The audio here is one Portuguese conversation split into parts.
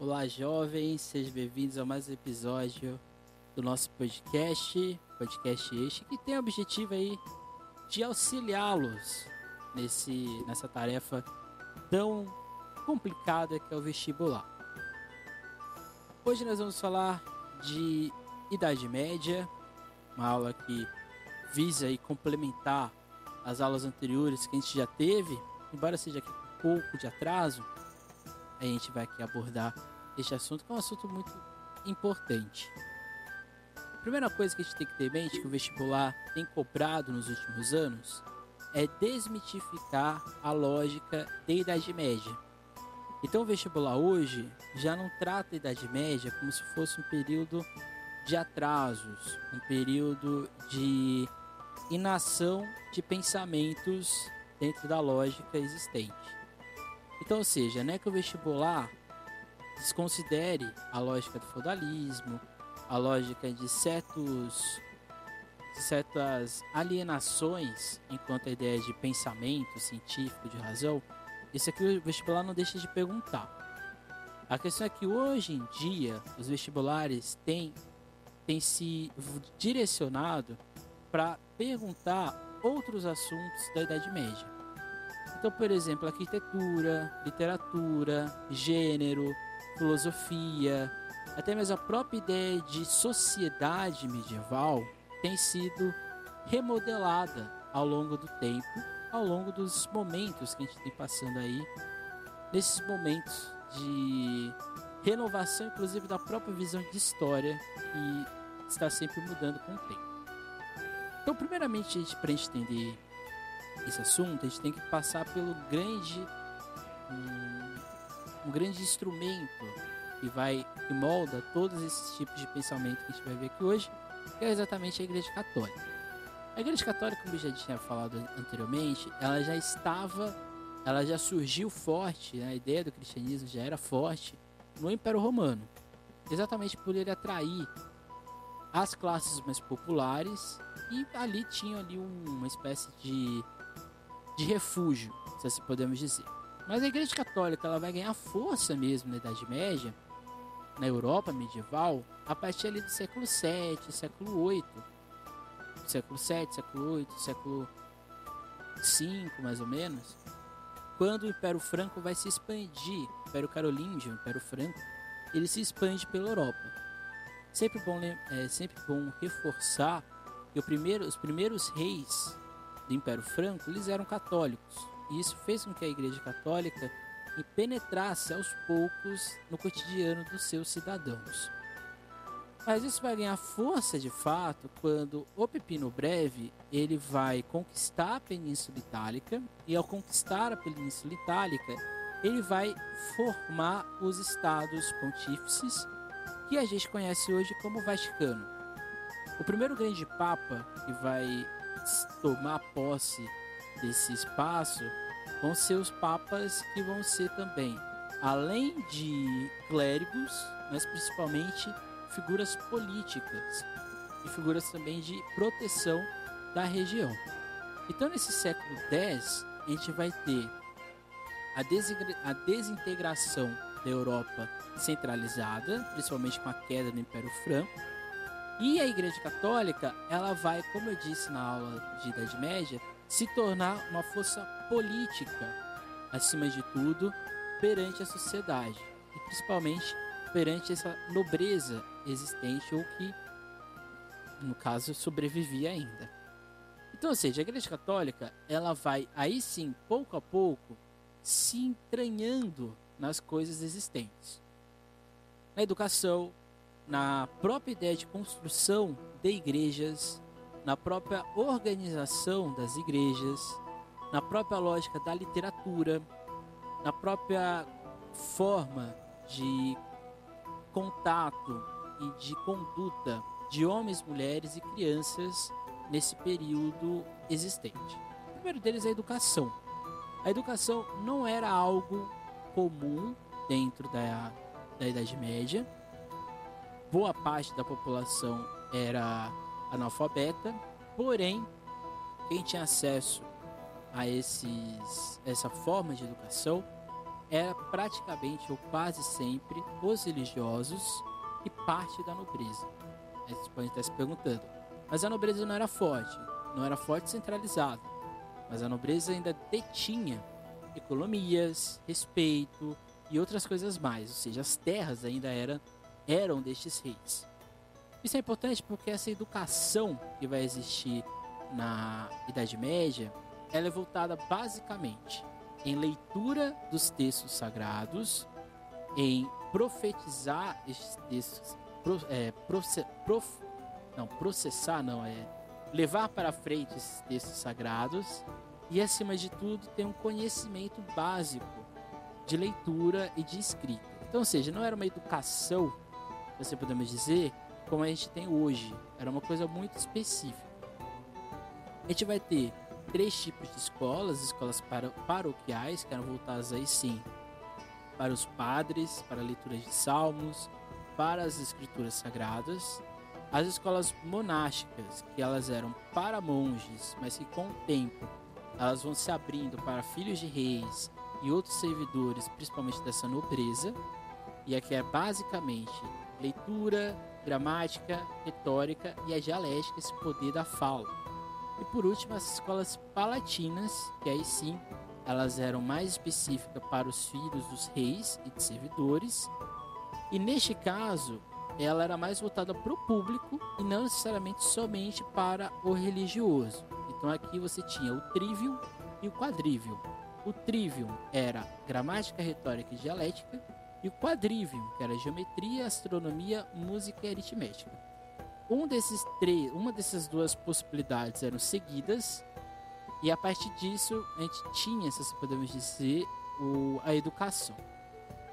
Olá, jovens, sejam bem-vindos a mais um episódio do nosso podcast, podcast este, que tem o objetivo aí de auxiliá-los nesse, nessa tarefa tão complicada que é o vestibular. Hoje nós vamos falar de Idade Média, uma aula que visa aí complementar as aulas anteriores que a gente já teve, embora seja aqui um pouco de atraso, a gente vai aqui abordar este assunto, que é um assunto muito importante. A primeira coisa que a gente tem que ter em mente que o vestibular tem cobrado nos últimos anos é desmitificar a lógica da Idade Média. Então o vestibular hoje já não trata a Idade Média como se fosse um período de atrasos, um período de inação de pensamentos dentro da lógica existente. Então, ou seja, não é que o vestibular desconsidere a lógica do feudalismo, a lógica de certos certas alienações enquanto a ideia de pensamento científico, de razão, isso aqui o vestibular não deixa de perguntar. A questão é que hoje em dia os vestibulares têm, têm se direcionado para perguntar outros assuntos da Idade Média. Então, por exemplo, arquitetura, literatura, gênero, filosofia, até mesmo a própria ideia de sociedade medieval tem sido remodelada ao longo do tempo, ao longo dos momentos que a gente tem passando aí, nesses momentos de renovação, inclusive da própria visão de história que está sempre mudando com o tempo. Então, primeiramente, para entender esse assunto, a gente tem que passar pelo grande um, um grande instrumento que vai que molda todos esses tipos de pensamento que a gente vai ver aqui hoje, que é exatamente a Igreja Católica. A Igreja Católica, como eu já tinha falado anteriormente, ela já estava, ela já surgiu forte, né? a ideia do cristianismo já era forte no Império Romano, exatamente por ele atrair as classes mais populares e ali tinha ali uma espécie de, de refúgio, se assim podemos dizer. Mas a Igreja Católica ela vai ganhar força mesmo na Idade Média, na Europa medieval, a partir ali do século VII, século VIII. Século VII, século VIII, século V, mais ou menos. Quando o Império Franco vai se expandir, o Império Carolíngio, o Império Franco, ele se expande pela Europa. Sempre bom, é, sempre bom reforçar que primeiro, os primeiros reis do Império Franco eles eram católicos. E isso fez com que a Igreja Católica penetrasse aos poucos no cotidiano dos seus cidadãos. Mas isso vai ganhar força de fato quando o Pepino Breve ele vai conquistar a Península Itálica e ao conquistar a Península Itálica ele vai formar os estados pontífices que a gente conhece hoje como Vaticano. O primeiro grande papa que vai tomar posse desse espaço vão ser os papas que vão ser também, além de clérigos, mas principalmente figuras políticas e figuras também de proteção da região. Então, nesse século X, a gente vai ter a, desintegração da Europa centralizada, principalmente com a queda do Império Franco. E a Igreja Católica, ela vai, como eu disse na aula de Idade Média, se tornar uma força política, acima de tudo, perante a sociedade e principalmente perante essa nobreza existente ou que, no caso, sobrevivia ainda. Então, ou seja, a Igreja Católica, ela vai aí sim, pouco a pouco, se entranhando nas coisas existentes. Na educação, na própria ideia de construção de igrejas, na própria organização das igrejas, na própria lógica da literatura, na própria forma de contato e de conduta de homens, mulheres e crianças nesse período existente. O primeiro deles é a educação. A educação não era algo comum dentro da, da Idade Média. Boa parte da população era analfabeta, porém, quem tinha acesso a esses, essa forma de educação era praticamente ou quase sempre os religiosos e parte da nobreza. Aí você pode estar se perguntando, mas a nobreza não era forte, não era forte centralizada, mas a nobreza ainda detinha economias, respeito e outras coisas mais, ou seja, as terras ainda eram, eram destes reis. Isso é importante porque essa educação que vai existir na Idade Média, ela é voltada basicamente em leitura dos textos sagrados, em profetizar esses textos, pro, é, proce, prof, não, processar não, é levar para frente esses textos sagrados e, acima de tudo, ter um conhecimento básico de leitura e de escrita. Então, ou seja, não era uma educação, você podemos dizer, como a gente tem hoje. Era uma coisa muito específica. A gente vai ter três tipos de escolas: escolas paroquiais, que eram voltadas aí sim para os padres, para leituras de salmos, para as escrituras sagradas. As escolas monásticas, que elas eram para monges, mas que com o tempo elas vão se abrindo para filhos de reis e outros servidores, principalmente dessa nobreza. E aqui é basicamente leitura, gramática, retórica e a dialética, esse poder da fala. E por último, as escolas palatinas, que aí sim elas eram mais específicas para os filhos dos reis e de servidores. E neste caso, ela era mais voltada para o público e não necessariamente somente para o religioso. Então aqui você tinha o trivium e o quadrivium. O trivium era gramática, retórica e dialética, e o quadrivium, que era geometria, astronomia, música e aritmética. Um desses três, uma dessas duas possibilidades eram seguidas, e a partir disso a gente tinha, se podemos dizer, o, a educação.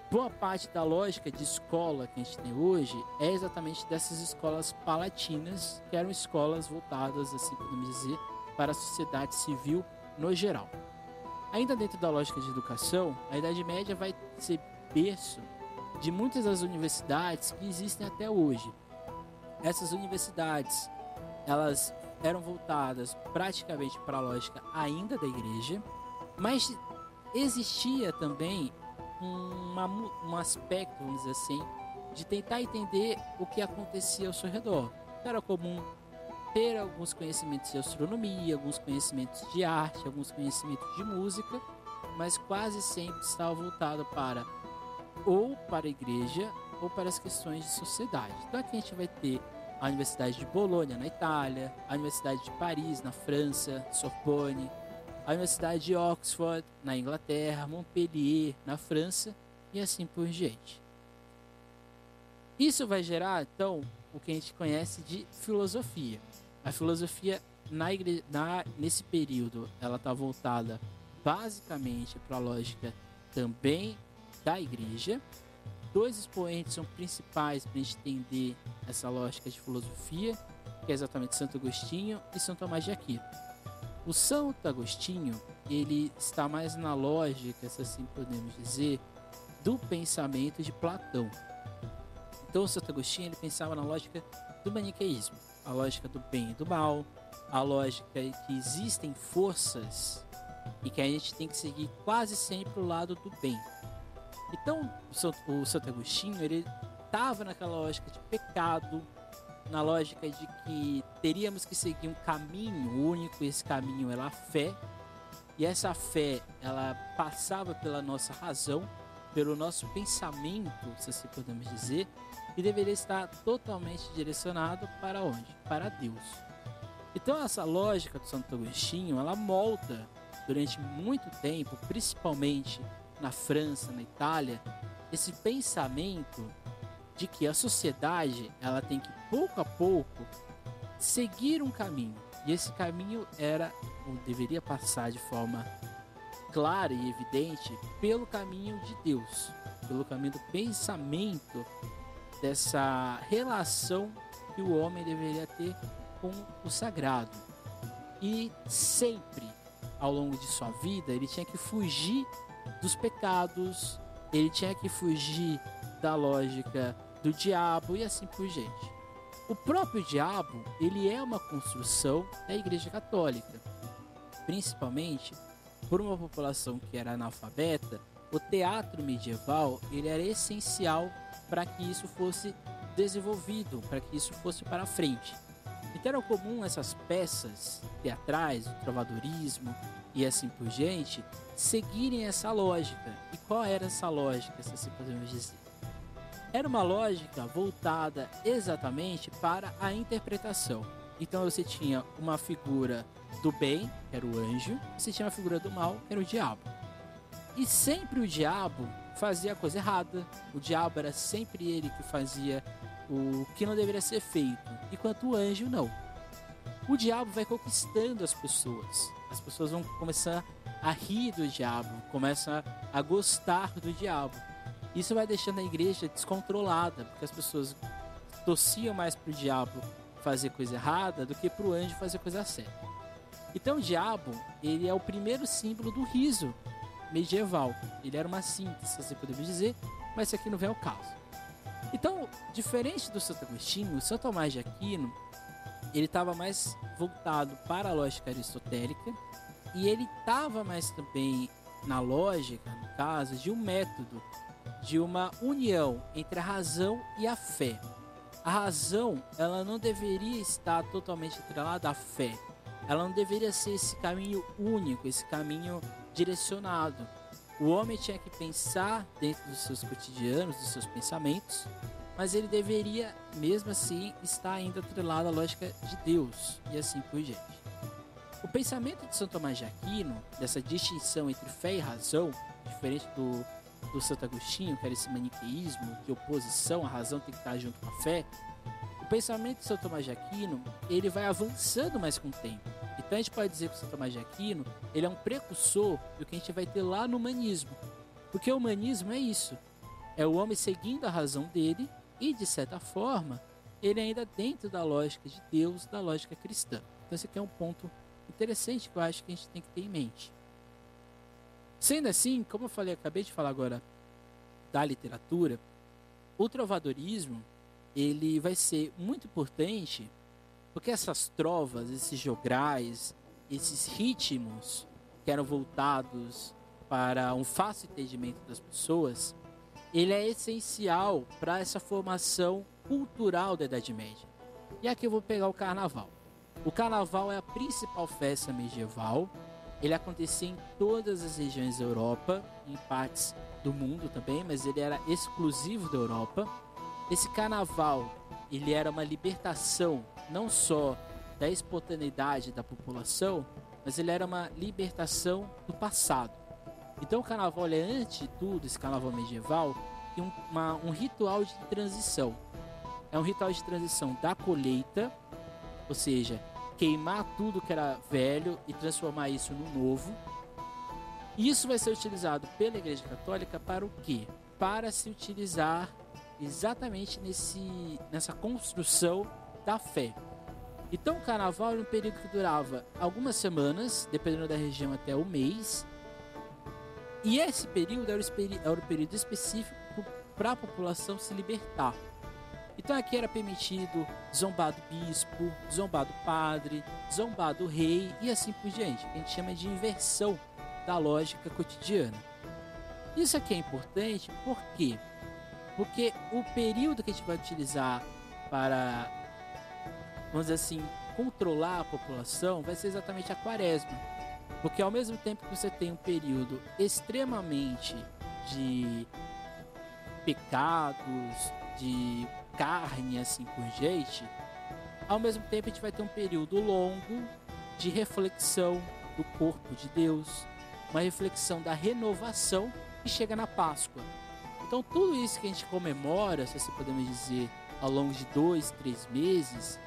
Boa parte da lógica de escola que a gente tem hoje é exatamente dessas escolas palatinas, que eram escolas voltadas, assim podemos dizer, para a sociedade civil no geral. Ainda dentro da lógica de educação, a Idade Média vai ser berço de muitas das universidades que existem até hoje. Essas universidades, elas eram voltadas praticamente para a lógica ainda da igreja, mas existia também uma, um aspecto, vamos dizer assim, de tentar entender o que acontecia ao seu redor. Era comum ter alguns conhecimentos de astronomia, alguns conhecimentos de arte, alguns conhecimentos de música, mas quase sempre estava voltado para ou para a igreja ou para as questões de sociedade. Então aqui a gente vai ter a Universidade de Bolonha, na Itália, a Universidade de Paris, na França, Sorbonne, a Universidade de Oxford, na Inglaterra, Montpellier, na França e assim por diante. Isso vai gerar, então, o que a gente conhece de filosofia. A filosofia, na na... nesse período, ela está voltada basicamente para a lógica também da igreja. Dois expoentes são principais para a gente entender essa lógica de filosofia, que é exatamente Santo Agostinho e São Tomás de Aquino. O Santo Agostinho, ele está mais na lógica, se assim podemos dizer, do pensamento de Platão. Então, o Santo Agostinho ele pensava na lógica do maniqueísmo, a lógica do bem e do mal, a lógica que existem forças e que a gente tem que seguir quase sempre o lado do bem. Então, o Santo Agostinho, ele estava naquela lógica de pecado, na lógica de que teríamos que seguir um caminho único, esse caminho era a fé, e essa fé, ela passava pela nossa razão, pelo nosso pensamento, se assim podemos dizer, e deveria estar totalmente direcionado para onde? Para Deus. Então essa lógica do Santo Agostinho, ela molda durante muito tempo, principalmente na França, na Itália, esse pensamento de que a sociedade ela tem que pouco a pouco seguir um caminho e esse caminho era ou deveria passar de forma clara e evidente pelo caminho de Deus, pelo caminho do pensamento dessa relação que o homem deveria ter com o sagrado. E sempre ao longo de sua vida ele tinha que fugir dos pecados, ele tinha que fugir da lógica do diabo e assim por diante. O próprio diabo, ele é uma construção da Igreja Católica, principalmente por uma população que era analfabeta o teatro medieval ele era essencial para que isso fosse desenvolvido, para que isso fosse para frente. Então era comum essas peças teatrais, o trovadorismo e assim por diante, seguirem essa lógica. E qual era essa lógica, se assim podemos dizer? Era uma lógica voltada exatamente para a interpretação. Então você tinha uma figura do bem, que era o anjo, você tinha uma figura do mal, que era o diabo. E sempre o diabo fazia a coisa errada. O diabo era sempre ele que fazia o que não deveria ser feito, enquanto o anjo não. O diabo vai conquistando as pessoas. As pessoas vão começar a rir do diabo, começam a gostar do diabo. Isso vai deixando a igreja descontrolada, porque as pessoas torciam mais para o diabo fazer coisa errada do que para o anjo fazer coisa certa. Então o diabo, ele é o primeiro símbolo do riso medieval. Ele era uma síntese, se você podemos dizer, mas isso aqui não vem ao caso. Então, diferente do Santo Agostinho, o Santo Tomás de Aquino, ele estava mais voltado para a lógica aristotélica e ele estava mais também na lógica, no caso, de um método, de uma união entre a razão e a fé. A razão, ela não deveria estar totalmente atrelada à fé. Ela não deveria ser esse caminho único, esse caminho direcionado. O homem tinha que pensar dentro dos seus cotidianos, dos seus pensamentos, mas ele deveria, mesmo assim, estar ainda atrelado à lógica de Deus e assim por diante. O pensamento de São Tomás de Aquino, dessa distinção entre fé e razão, diferente do, do Santo Agostinho, que era esse maniqueísmo, de oposição, a razão tem que estar junto com a fé, o pensamento de São Tomás de Aquino, ele vai avançando mais com o tempo. Então a gente pode dizer que o São Tomás de Aquino, ele é um precursor do que a gente vai ter lá no humanismo. Porque o humanismo é isso. É o homem seguindo a razão dele e, de certa forma, ele ainda dentro da lógica de Deus, da lógica cristã. Então esse aqui é um ponto interessante que eu acho que a gente tem que ter em mente. Sendo assim, como eu falei, acabei de falar agora da literatura, o trovadorismo ele vai ser muito importante porque essas trovas, esses jograis, esses ritmos que eram voltados para um fácil entendimento das pessoas, ele é essencial para essa formação cultural da Idade Média. E aqui eu vou pegar o carnaval. O carnaval é a principal festa medieval. Ele acontecia em todas as regiões da Europa, em partes do mundo também, mas ele era exclusivo da Europa. Esse carnaval, ele era uma libertação não só da espontaneidade da população, mas ele era uma libertação do passado. Então o carnaval é, antes de tudo, esse carnaval medieval, um, uma, um ritual de transição. É um ritual de transição da colheita, ou seja, queimar tudo que era velho e transformar isso no novo. Isso vai ser utilizado pela Igreja Católica para o quê? Para se utilizar exatamente nesse, nessa construção da fé. Então o carnaval era um período que durava algumas semanas, dependendo da região até o mês. E esse período era o, período específico para a população se libertar. Então aqui era permitido zombar do bispo, zombar do padre, zombar do rei e assim por diante. A gente chama de inversão da lógica cotidiana. Isso aqui é importante por quê? Porque o período que a gente vai utilizar para vamos dizer assim, controlar a população vai ser exatamente a quaresma. Porque ao mesmo tempo que você tem um período extremamente de pecados, de carne assim por diante, ao mesmo tempo a gente vai ter um período longo de reflexão do corpo de Deus, uma reflexão da renovação que chega na Páscoa. Então tudo isso que a gente comemora, se assim podemos dizer, ao longo de dois, três meses,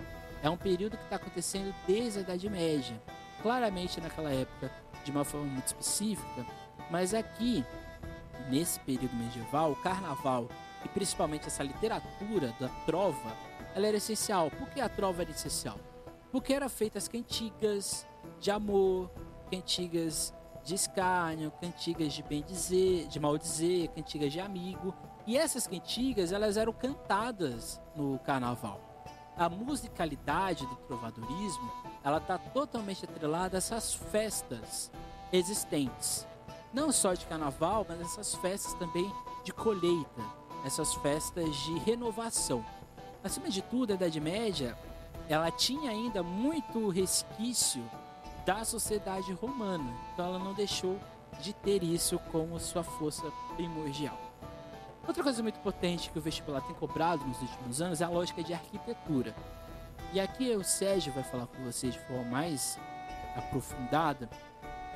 é um período que está acontecendo desde a Idade Média, claramente naquela época de uma forma muito específica, mas aqui, nesse período medieval, o carnaval e principalmente essa literatura da trova, ela era essencial. Por que a trova era essencial? Porque eram feitas cantigas de amor, cantigas de escárnio, cantigas de bem dizer, de mal dizer, cantigas de amigo. E essas cantigas, elas eram cantadas no carnaval a musicalidade do trovadorismo ela está totalmente atrelada a essas festas existentes. não só de carnaval, mas essas festas também de colheita, essas festas de renovação. Acima de tudo, a Idade Média, ela tinha ainda muito resquício da sociedade romana, então ela não deixou de ter isso como sua força primordial. Outra coisa muito potente que o vestibular tem cobrado nos últimos anos é a lógica de arquitetura. E aqui o Sérgio vai falar com vocês de forma mais aprofundada,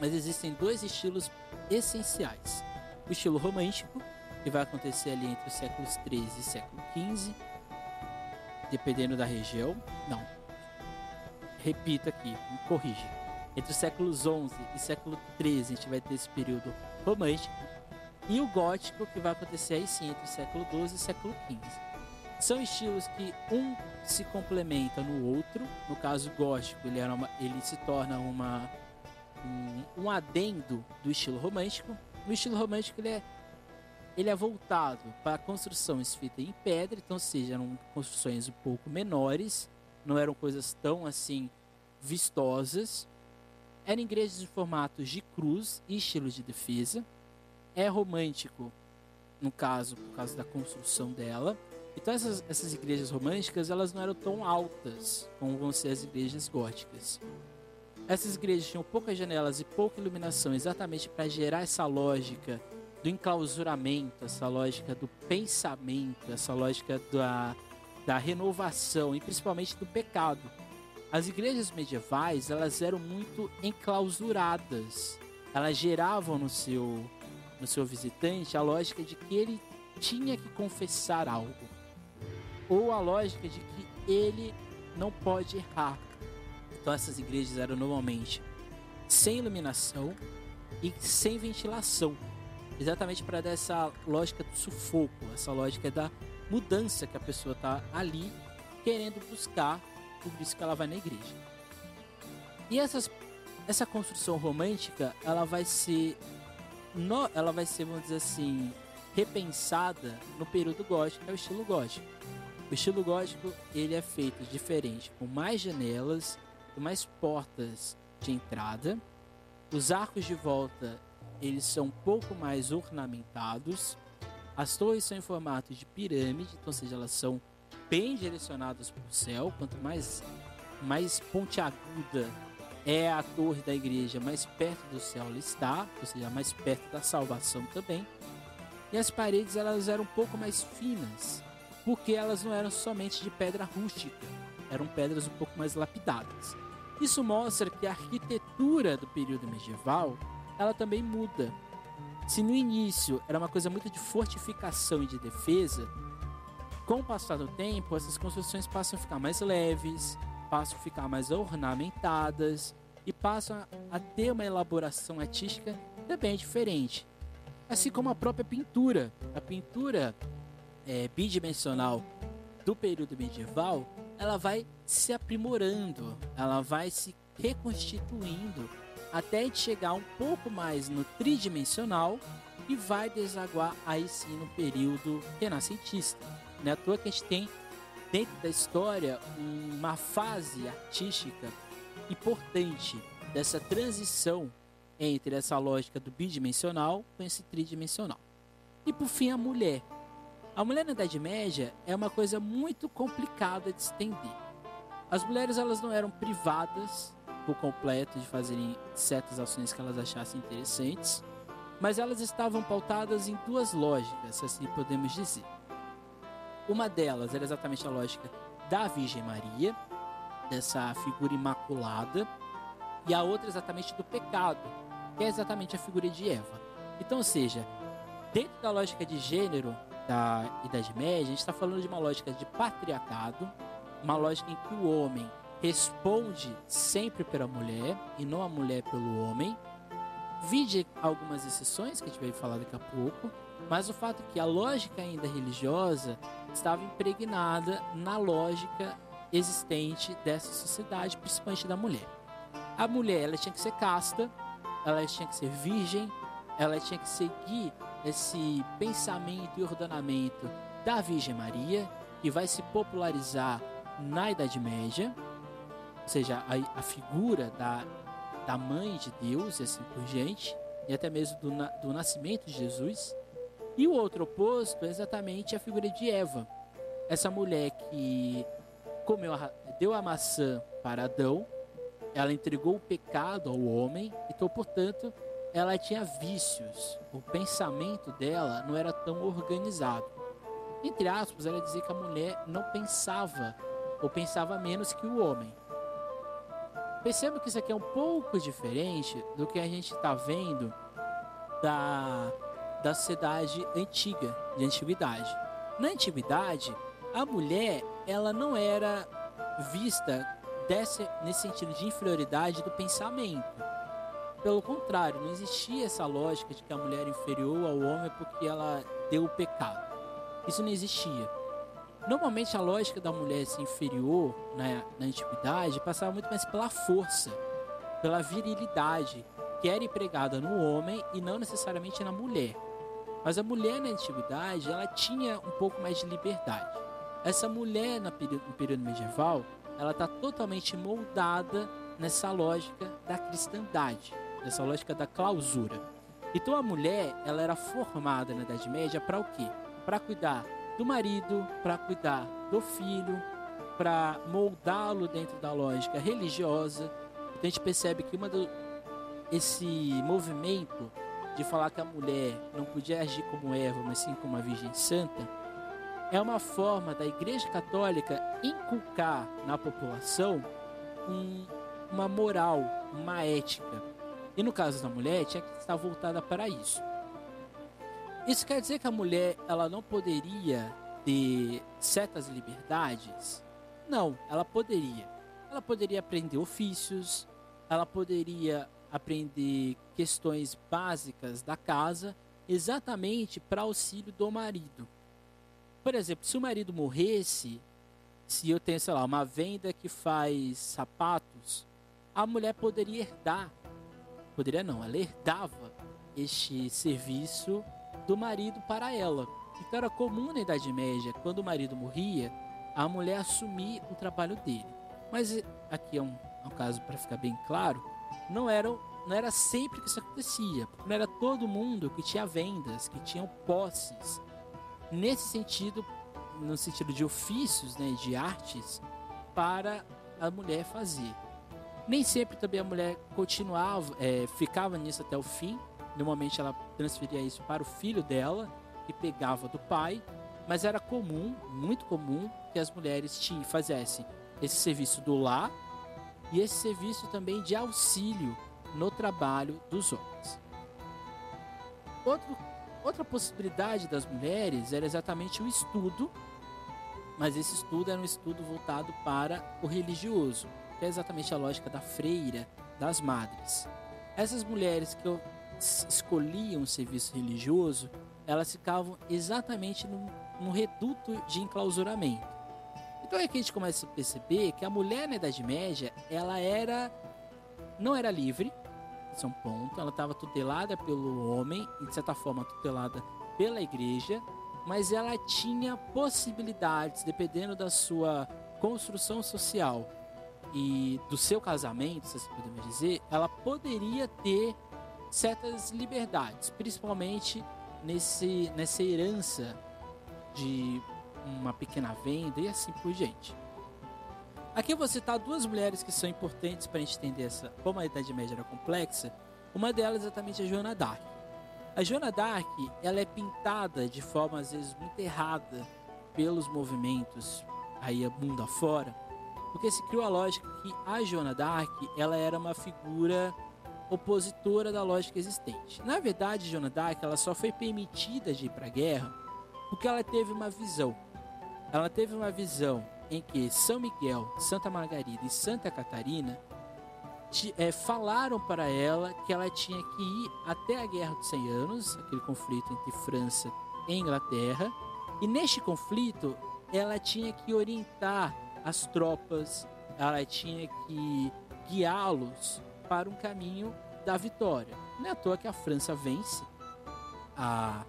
mas existem dois estilos essenciais. O estilo romântico, que vai acontecer ali entre os séculos 13 e século 15, dependendo da região. Não. Repito aqui, me corrija. Entre os séculos 11 e século 13 a gente vai ter esse período romântico. E o gótico, que vai acontecer aí sim entre o século 12 e o século 15. São estilos que um se complementa no outro. No caso gótico, ele, era uma, ele se torna uma, um, um adendo do estilo romântico. No estilo romântico, ele é ele é voltado para construções feitas em pedra, então, ou seja, eram construções um pouco menores, não eram coisas tão assim vistosas. Eram igrejas em formatos de cruz e estilo de defesa. É romântico, no caso, por causa da construção dela. Então essas, essas igrejas românticas elas não eram tão altas como vão ser as igrejas góticas. Essas igrejas tinham poucas janelas e pouca iluminação, exatamente para gerar essa lógica do enclausuramento, essa lógica do pensamento, essa lógica da, da renovação e principalmente do pecado. As igrejas medievais elas eram muito enclausuradas. Elas geravam no seu no seu visitante a lógica de que ele tinha que confessar algo ou a lógica de que ele não pode errar. Então essas igrejas eram normalmente sem iluminação e sem ventilação exatamente para dar essa lógica do sufoco, essa lógica da mudança que a pessoa está ali querendo buscar, por isso que ela vai na igreja. E essas, essa construção romântica, ela vai ser, no, ela vai ser, vamos dizer assim, repensada no período gótico, que é o estilo gótico. O estilo gótico ele é feito diferente, com mais janelas, com mais portas de entrada. Os arcos de volta eles são um pouco mais ornamentados. As torres são em formato de pirâmide, então, ou seja, elas são bem direcionadas para o céu. Quanto mais, mais pontiaguda é a torre da igreja, mais perto do céu ela está, ou seja, mais perto da salvação também. E as paredes elas eram um pouco mais finas, porque elas não eram somente de pedra rústica, eram pedras um pouco mais lapidadas. Isso mostra que a arquitetura do período medieval ela também muda. Se no início era uma coisa muito de fortificação e de defesa, com o passar do tempo, essas construções passam a ficar mais leves, passam a ficar mais ornamentadas e passam a ter uma elaboração artística também diferente. Assim como a própria pintura. A pintura é, bidimensional do período medieval, ela vai se aprimorando, ela vai se reconstituindo até chegar um pouco mais no tridimensional e vai desaguar aí sim no período renascentista. Não é à toa que a gente tem dentro da história uma fase artística importante dessa transição entre essa lógica do bidimensional com esse tridimensional. E por fim, a mulher. A mulher na Idade Média é uma coisa muito complicada de estender. As mulheres elas não eram privadas por completo de fazerem certas ações que elas achassem interessantes, mas elas estavam pautadas em duas lógicas, assim podemos dizer. Uma delas era exatamente a lógica da Virgem Maria, dessa figura imaculada, e a outra exatamente do pecado, que é exatamente a figura de Eva. Então, ou seja, dentro da lógica de gênero da Idade Média, a gente está falando de uma lógica de patriarcado, uma lógica em que o homem responde sempre pela mulher e não a mulher pelo homem. Vide algumas exceções que a gente vai falar daqui a pouco, mas o fato é que a lógica ainda religiosa estava impregnada na lógica existente dessa sociedade, principalmente da mulher. A mulher ela tinha que ser casta, ela tinha que ser virgem, ela tinha que seguir esse pensamento e ordenamento da Virgem Maria, que vai se popularizar na Idade Média, ou seja, a, a figura da, da mãe de Deus e assim por diante. e até mesmo do, do nascimento de Jesus. E o outro oposto é exatamente a figura de Eva, essa mulher que comeu a, deu a maçã para Adão, ela entregou o pecado ao homem, então, portanto, ela tinha vícios. O pensamento dela não era tão organizado. Entre aspas, ela dizia que a mulher não pensava ou pensava menos que o homem. Perceba que isso aqui é um pouco diferente do que a gente está vendo da, da sociedade antiga, de antiguidade. Na antiguidade, a mulher ela não era vista desse, nesse sentido de inferioridade do pensamento. Pelo contrário, não existia essa lógica de que a mulher é inferior ao homem porque ela deu o pecado. Isso não existia. Normalmente a lógica da mulher ser inferior na, na antiguidade passava muito mais pela força, pela virilidade, que era empregada no homem e não necessariamente na mulher. Mas a mulher na antiguidade, ela tinha um pouco mais de liberdade. Essa mulher no período, medieval, ela está totalmente moldada nessa lógica da cristandade, nessa lógica da clausura. Então a mulher, ela era formada na Idade Média para o quê? Para cuidar do marido, para cuidar do filho, para moldá-lo dentro da lógica religiosa. Então a gente percebe que uma do, esse movimento de falar que a mulher não podia agir como Eva, mas sim como uma virgem santa, é uma forma da Igreja Católica inculcar na população um, uma moral, uma ética. E no caso da mulher, tinha que estar voltada para isso. Isso quer dizer que a mulher ela não poderia ter certas liberdades? Não, ela poderia. Ela poderia aprender ofícios, ela poderia aprender questões básicas da casa, exatamente para auxílio do marido. Por exemplo, se o marido morresse, se eu tenho, sei lá, uma venda que faz sapatos, a mulher poderia herdar. Poderia não, ela herdava este serviço do marido para ela. Então era comum na Idade Média, quando o marido morria, a mulher assumir o trabalho dele. Mas aqui é um, é um caso para ficar bem claro, não era, não era sempre que isso acontecia, não era todo mundo que tinha vendas, que tinham posses, nesse sentido, no sentido de ofícios, né, de artes, para a mulher fazer. Nem sempre também a mulher continuava, é, ficava nisso até o fim. Normalmente ela transferia isso para o filho dela, que pegava do pai, mas era comum, muito comum, que as mulheres te fizessem esse serviço do lar e esse serviço também de auxílio no trabalho dos homens. Outro Outra possibilidade das mulheres era exatamente o estudo, mas esse estudo era um estudo voltado para o religioso, que é exatamente a lógica da freira, das madres. Essas mulheres que escolhiam o serviço religioso, elas ficavam exatamente no, no reduto de enclausuramento. Então é que a gente começa a perceber que a mulher na Idade Média, ela era não era livre, esse é um ponto. Ela estava tutelada pelo homem e, de certa forma, tutelada pela igreja, mas ela tinha possibilidades, dependendo da sua construção social e do seu casamento, se assim podemos dizer, ela poderia ter certas liberdades, principalmente nesse, nessa herança de uma pequena venda e assim por diante. Aqui eu vou citar duas mulheres que são importantes para a gente entender essa, como a Idade Média era complexa. Uma delas é exatamente a Joana d'Arc. A Joana d'Arc, ela é pintada de forma às vezes muito errada pelos movimentos aí mundo afora, porque se criou a lógica que a Joana d'Arc, ela era uma figura opositora da lógica existente. Na verdade, Joana d'Arc, ela só foi permitida de ir para a guerra porque ela teve uma visão. Ela teve uma visão em que São Miguel, Santa Margarida e Santa Catarina é, falaram para ela que ela tinha que ir até a Guerra dos 100 Anos, aquele conflito entre França e Inglaterra, e neste conflito ela tinha que orientar as tropas, ela tinha que guiá-los para um caminho da vitória. Não é à toa que a França vence a,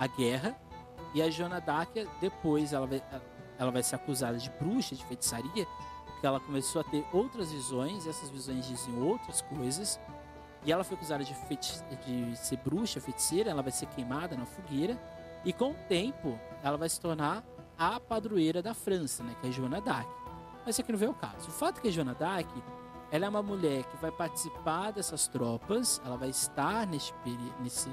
a guerra e a d'Arc depois ela vai, ela vai ser acusada de bruxa, de feitiçaria, porque ela começou a ter outras visões, essas visões dizem outras coisas. E ela foi acusada de, de ser bruxa, feiticeira, ela vai ser queimada na fogueira. E com o tempo, ela vai se tornar a padroeira da França, né, que é Joana d'Arc. Mas isso aqui não veio o caso. O fato é que a Joana ela é uma mulher que vai participar dessas tropas, ela vai estar nesse, nesse,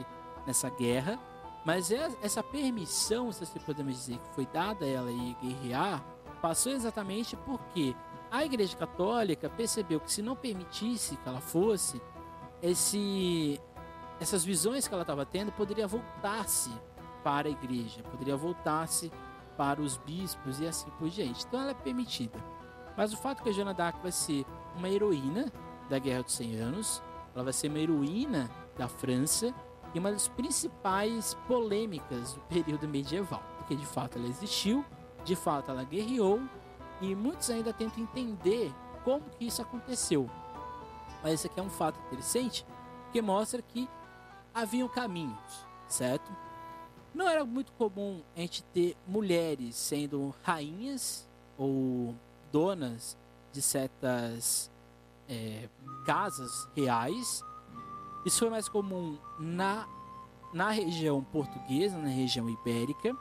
nessa guerra, mas é, essa permissão, se assim podemos dizer, que foi dada a ela ir guerrear, passou exatamente porque a Igreja Católica percebeu que se não permitisse que ela fosse, esse, essas visões que ela estava tendo poderia voltar-se para a igreja, poderia voltar-se para os bispos e assim por diante. Então ela é permitida. Mas o fato que a Joana d'Arc vai ser uma heroína da Guerra dos 100 Anos, ela vai ser uma heroína da França e uma das principais polêmicas do período medieval, porque de fato ela existiu, de fato ela guerreou e muitos ainda tentam entender como que isso aconteceu. Mas isso aqui é um fato interessante, que mostra que haviam caminhos, certo? Não era muito comum a gente ter mulheres sendo rainhas ou donas de certas é, casas reais. Isso foi mais comum na, na região portuguesa, na região ibérica,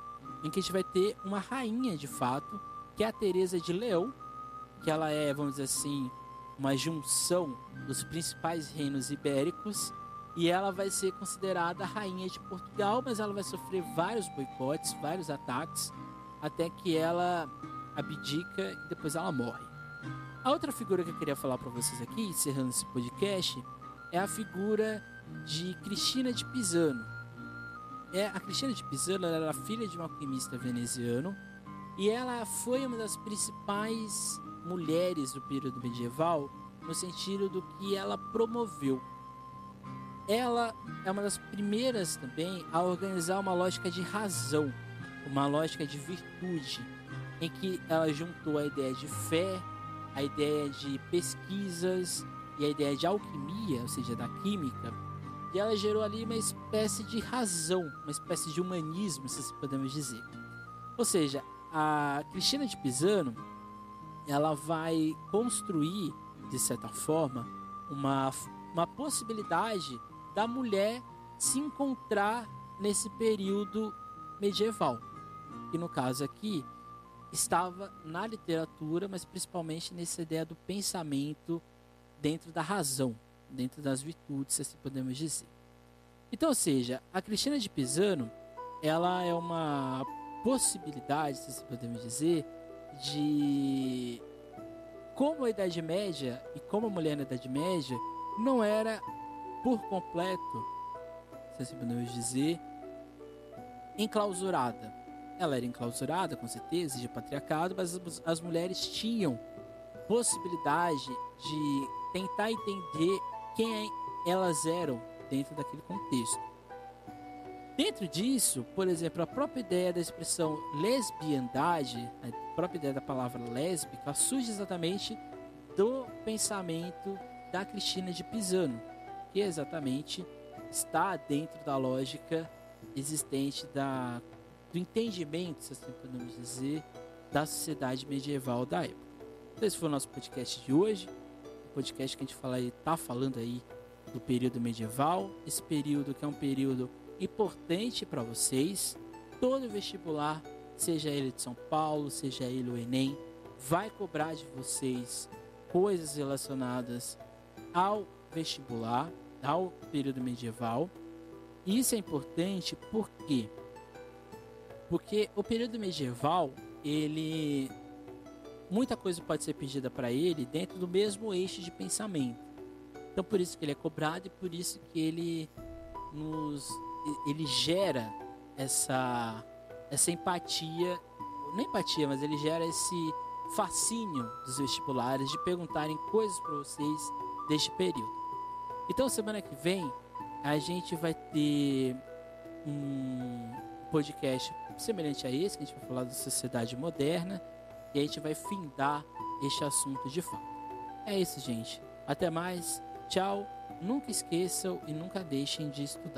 em que a gente vai ter uma rainha de fato, que é a Teresa de Leão, que ela é, vamos dizer assim, uma junção dos principais reinos ibéricos e ela vai ser considerada a rainha de Portugal, mas ela vai sofrer vários boicotes, vários ataques, até que ela abdica e depois ela morre. A outra figura que eu queria falar para vocês aqui, encerrando esse podcast, é a figura de Cristina de Pisano. É, a Cristina de Pisano era filha de um alquimista veneziano e ela foi uma das principais mulheres do período medieval no sentido do que ela promoveu. Ela é uma das primeiras também a organizar uma lógica de razão, uma lógica de virtude, em que ela juntou a ideia de fé, a ideia de pesquisas e a ideia de alquimia, ou seja, da química, e ela gerou ali uma espécie de razão, uma espécie de humanismo, se podemos dizer. Ou seja, a Cristina de Pisano, ela vai construir, de certa forma, uma, uma possibilidade da mulher se encontrar nesse período medieval. E no caso aqui, estava na literatura, mas principalmente nessa ideia do pensamento dentro da razão, dentro das virtudes, se assim podemos dizer. Então, ou seja, a Cristina de Pisano, ela é uma possibilidade, se assim podemos dizer, de como a Idade Média e como a mulher na Idade Média não era por completo, se assim podemos dizer, enclausurada ela era enclausurada, com certeza, de patriarcado, mas as, as mulheres tinham possibilidade de tentar entender quem elas eram dentro daquele contexto. Dentro disso, por exemplo, a própria ideia da expressão lesbiandade, a própria ideia da palavra lésbica, surge exatamente do pensamento da Cristina de Pisano, que exatamente está dentro da lógica existente da do entendimento, se assim podemos dizer, da sociedade medieval da época. Então, esse foi o nosso podcast de hoje. Podcast que a gente fala aí, tá falando aí do período medieval, esse período que é um período importante para vocês. Todo vestibular, seja ele de São Paulo, seja ele o Enem, vai cobrar de vocês coisas relacionadas ao vestibular, ao período medieval. Isso é importante porque porque o período medieval, ele muita coisa pode ser pedida para ele dentro do mesmo eixo de pensamento. Então por isso que ele é cobrado e por isso que ele nos ele gera essa essa empatia, não empatia, mas ele gera esse fascínio dos vestibulares de perguntarem coisas para vocês deste período. Então semana que vem a gente vai ter um podcast semelhante a esse, que a gente vai falar da sociedade moderna e a gente vai findar este assunto de fato. É isso, gente. Até mais. Tchau. Nunca esqueçam e nunca deixem de estudar.